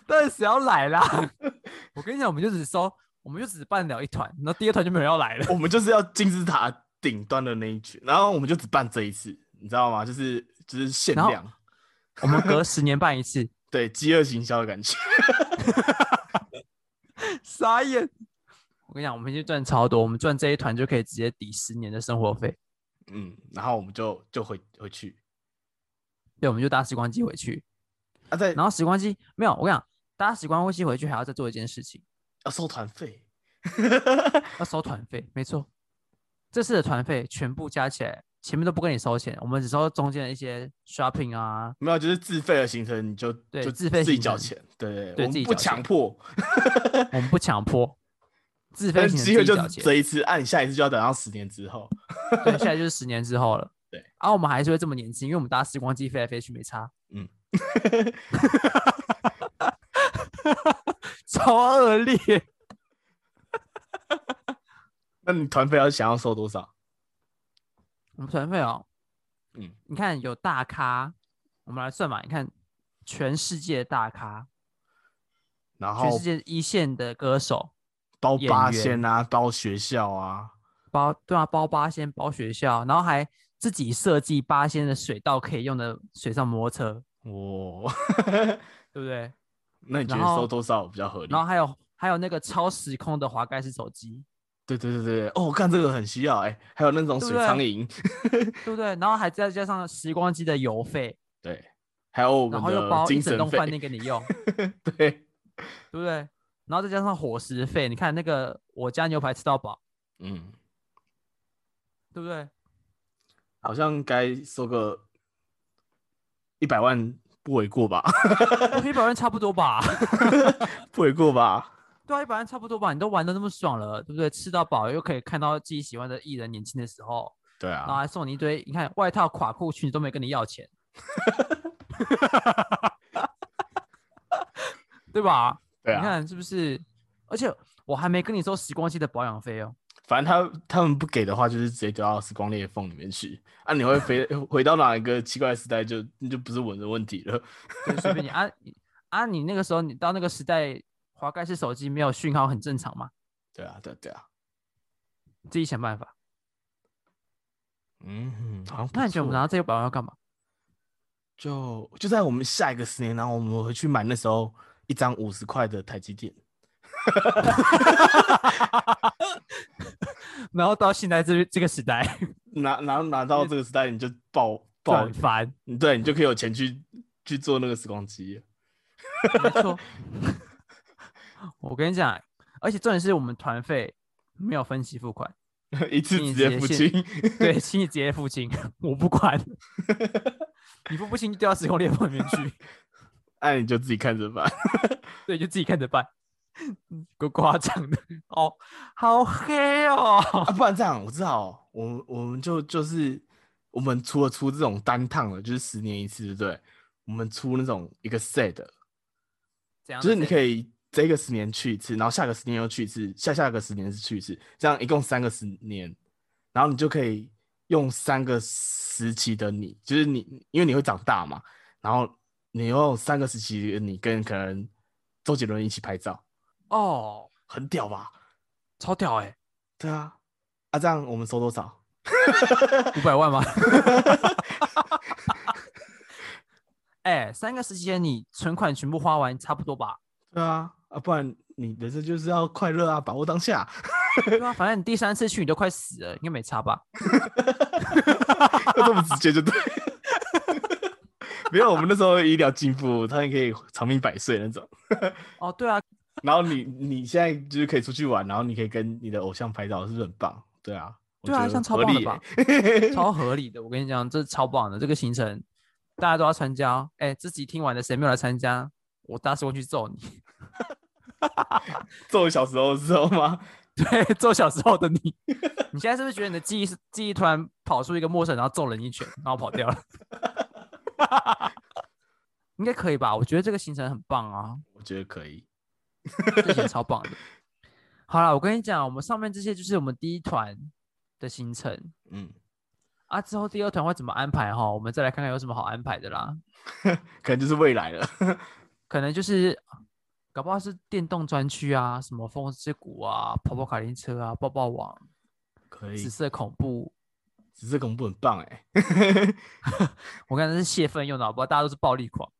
到底谁要来啦？我跟你讲，我们就只收，我们就只办了一团，然后第二团就没有人要来了。我们就是要金字塔顶端的那一群，然后我们就只办这一次，你知道吗？就是就是限量，我们隔十年办一次，对，饥饿行销的感觉。傻眼。我跟你讲，我们已经赚超多，我们赚这一团就可以直接抵十年的生活费。嗯，然后我们就就回回去，对，我们就搭时光机回去，啊，对然后时光机没有，我跟你讲，搭时光机回去还要再做一件事情，要收团费，要收团费。没错，这次的团费全部加起来，前面都不跟你收钱，我们只收中间的一些 shopping 啊，没有，就是自费的行程，你就就自费自己交钱，对对对我们不自己缴钱强迫，我们不强迫，自费但型的机会就是自己缴钱。这一次，按、你下一次就要等到十年之后。对，现在就是十年之后了。对，啊，我们还是会这么年轻，因为我们搭时光机飞来飞去没差。嗯，超恶劣。那你团费要想要收多少？我们团费哦，嗯，你看有大咖，我们来算嘛，你看全世界大咖，然后全世界一线的歌手，包八仙啊，包学校啊，包对啊，包八仙，包学校，然后还自己设计八仙的水道可以用的水上摩托车，哦，对不对？那你觉得收多少比较合理然？后还有还有那个超时空的滑盖式手机，对对对对，哦，我看这个很需要哎、还有那种水苍蝇，对不对？然后还再加上时光机的油费，对，还有我们然后又包一的精神整栋饭，店给你用，对，对不对？然后再加上伙食费，你看那个我家牛排吃到饱，嗯，对不对？好像该收个一百万不为过吧？一百万差不多吧？不为过吧？对啊，一百万差不多吧？你都玩的那么爽了，对不对？吃到饱又可以看到自己喜欢的艺人年轻的时候，对啊然后啊，还送你一堆，你看外套、垮裤、裙子都没跟你要钱，对吧？对啊，你看是不是？而且我还没跟你收时光机的保养费哦。反正他他们不给的话，就是直接丢到时光裂缝里面去啊！你会飞 回到哪一个奇怪的时代就，你就不是我的问题了。对，随便你啊你啊！你那个时候你到那个时代，滑盖式手机没有讯号很正常嘛，对啊，对啊对啊，自己想办法。嗯，好像那你觉得我们拿到这个保养要干嘛？就就在我们下一个十年，然后我们回去买那时候一张五十块的台积电，然后到现在这这个时代，拿拿拿到这个时代，你就爆 爆赚，翻，你对你就可以有钱去去做那个时光机了。没错。我跟你讲，而且重点是我们团费没有分期付款，一次你直接付清。对，请你直接付清，我不管，你付不清就掉到时空裂缝里面去，那你就自己看着办。对，就自己看着办。够夸张的哦，好黑哦！啊，不然这样，我知道，我们我们就就是我们除了出这种单趟的，就是十年一次，对不对？我们出那种一个 set，的怎样就是你可以这个十年去一次，然后下个十年又去一次，下下个十年是去一次，这样一共三个十年，然后你就可以用三个时期的你，就是你，因为你会长大嘛，然后你用三个时期的你跟可能周杰伦一起拍照，哦，很屌吧？超屌哎、对啊，啊，这样我们收多少？五百万吗？哎、三个时期的你存款全部花完，差不多吧？对啊，啊，不然你人生就是要快乐啊，把握当下。对啊，反正你第三次去你都快死了，应该没差吧？要这么直接就对。没有，我们那时候医疗进步，他也可以长命百岁那种。哦，对啊，然后你你现在就是可以出去玩，然后你可以跟你的偶像拍照，是不是很棒？对啊，对啊像超棒的吧超合理的。我跟你讲，这超棒的这个行程，大家都要参加哦。哎、自己听完的谁没有来参加？我打死过去揍你。做小时候的时候吗？对，揍小时候的你，你现在是不是觉得你的记忆是记忆突然跑出一个陌生人，然后揍人一拳，然后跑掉了？应该可以吧？我觉得这个行程很棒啊，我觉得可以。这行超棒的。好了，我跟你讲，我们上面这些就是我们第一团的行程嗯，啊，之后第二团会怎么安排哈？我们再来看看有什么好安排的啦。可能就是未来了。可能就是搞不好是电动专区啊，什么风之谷啊、跑跑卡丁车啊、抱抱网、可以紫，色恐怖。紫色恐怖很棒哎。我刚才是泄愤用的，好不好？大家都是暴力狂，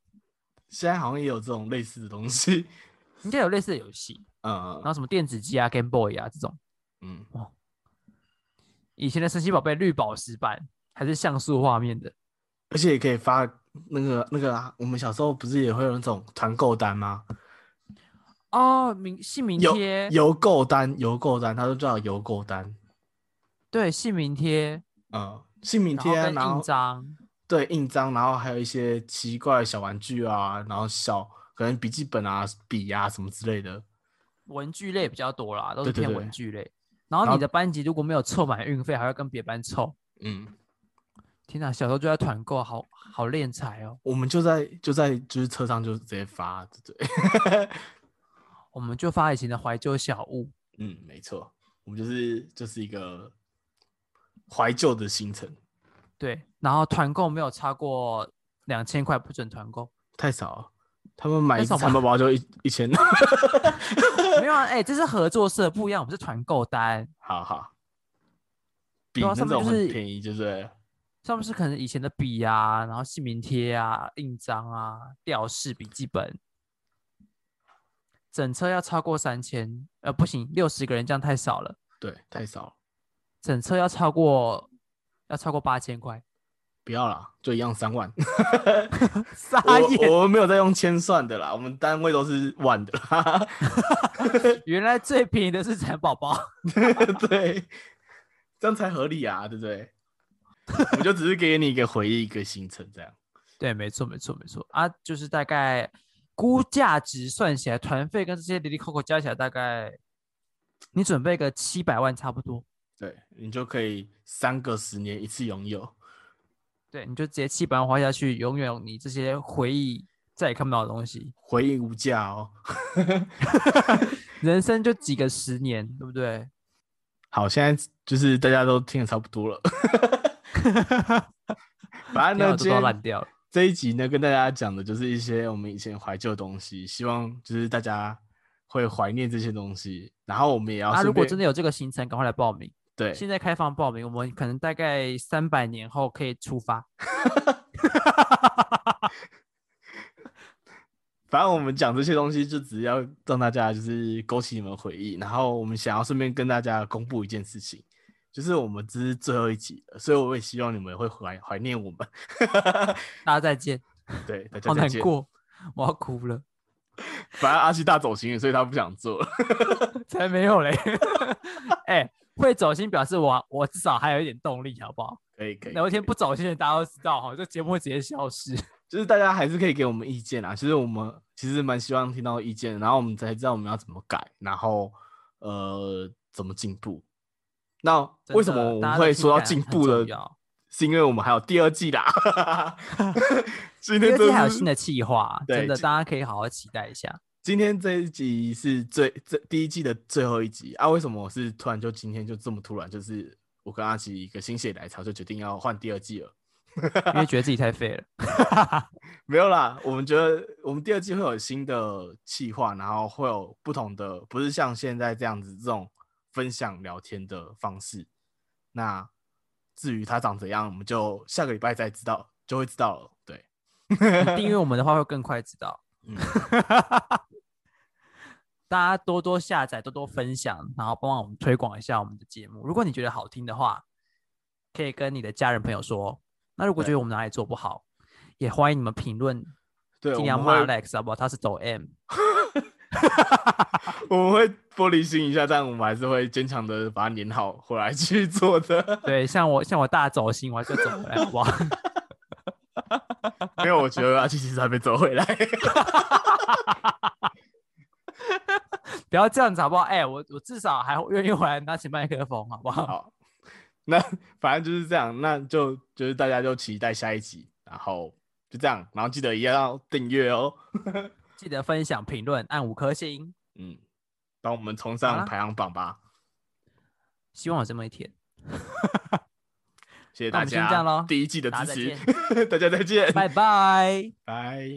现在好像也有这种类似的东西。应该有类似的游戏，嗯然后什么电子机啊、Game Boy 啊这种。嗯，哦以前的神奇宝贝绿宝石版还是像素画面的，而且也可以发那个那个啊，我们小时候不是也会有那种团购单吗？哦，名姓名贴，邮购单，邮购单，他都叫邮购单。对，姓名贴，嗯，姓名然后贴啊，跟印章，对印章，然后还有一些奇怪的小玩具啊，然后小可能笔记本啊、笔啊什么之类的。文具类比较多啦，都是偏文具类。然后然后你的班级如果没有凑满运费，还要跟别班凑。嗯，天哪，小时候就在团购，好好练财哦。我们就在就在就是车上就直接发，对对，我们就发以前的怀旧小物，嗯，没错，我们就是就是一个怀旧的行程，对，然后团购没有超过两千块不准团购。太少了。他们买一只太少蚕宝宝就一一千，没有啊，哎、这是合作社不一样，我们是团购单，好好，比对啊那种上面就是很便宜，就是上面是可能以前的笔啊，然后姓名贴啊、印章啊、吊饰、笔记本，整车要超过三千，呃，不行，六十个人这样太少了，对，太少了，整车要超过要超过八千块，不要啦，就一样三万。傻眼，我我们没有在用千算的啦，我们单位都是万的啦。原来最便宜的是蚕宝宝，对，这样才合理啊，对不对？我就只是给你一个回忆，一个行程这样。对，没错，没错，没错啊，就是大概估价值算起来，团费跟这些零零扣扣加起来，大概你准备个七百万差不多。对你就可以三个十年一次拥有。对，你就直接七百万花下去，永远有你这些回忆再也看不到的东西。回忆无价哦。人生就几个十年，对不对？好，现在就是大家都听的差不多了。反正呢，都今天烂掉了。这一集呢，跟大家讲的就是一些我们以前怀旧的东西，希望就是大家会怀念这些东西。然后我们也要啊，如果真的有这个行程，赶快来报名。对，现在开放报名，我们可能大概三百年后可以出发。反正我们讲这些东西，就只要让大家就是勾起你们回忆。然后我们想要顺便跟大家公布一件事情，就是我们只是最后一集了，所以我也希望你们会怀怀念我们。大家再见，对，大家再见。难过，我要哭了。反正阿西大走心了，所以他不想做了。才没有嘞！哎、会走心表示我我至少还有一点动力，好不好？可以可以，哪一天不走心的，大家都知道哈，这节目会直接消失。就是大家还是可以给我们意见啊。其实我们其实蛮希望听到意见，然后我们才知道我们要怎么改，然后呃怎么进步。那真为什么我们会说到进步了？是因为我们还有第二季啦。今天还有新的计划，对真的大家可以好好期待一下。今天这一集是最这第一季的最后一集啊！为什么我是突然就今天就这么突然？就是我跟阿奇一个心血来潮，就决定要换第二季了。因为觉得自己太废了。没有啦，我们觉得我们第二季会有新的企划，然后会有不同的，不是像现在这样子这种分享聊天的方式。那至于它长怎样，我们就下个礼拜再知道，就会知道了。对，订阅我们的话会更快知道。嗯 大家多多下载，多多分享，然后帮忙我们推广一下我们的节目。如果你觉得好听的话，可以跟你的家人朋友说。那如果觉得我们哪里做不好，也欢迎你们评论，对，尽量骂 Alex 好不好？他是走 M。我们会玻璃心一下，但我们还是会坚强的把它粘好回来去做的。对，像我像我大走心，我还是走回来，好不好？因为我觉得阿七其实还没走回来。不要这样子好不好？哎、我我至少还愿意回来拿起麦克风，好不好？好，那反正就是这样，那就就是大家就期待下一集，然后就这样，然后记得一定要订阅哦。记得分享、评论、按五颗星，嗯，帮我们冲上排行榜吧，希望有这么一天。谢谢大家第一季的支持，大家再见，拜拜。拜。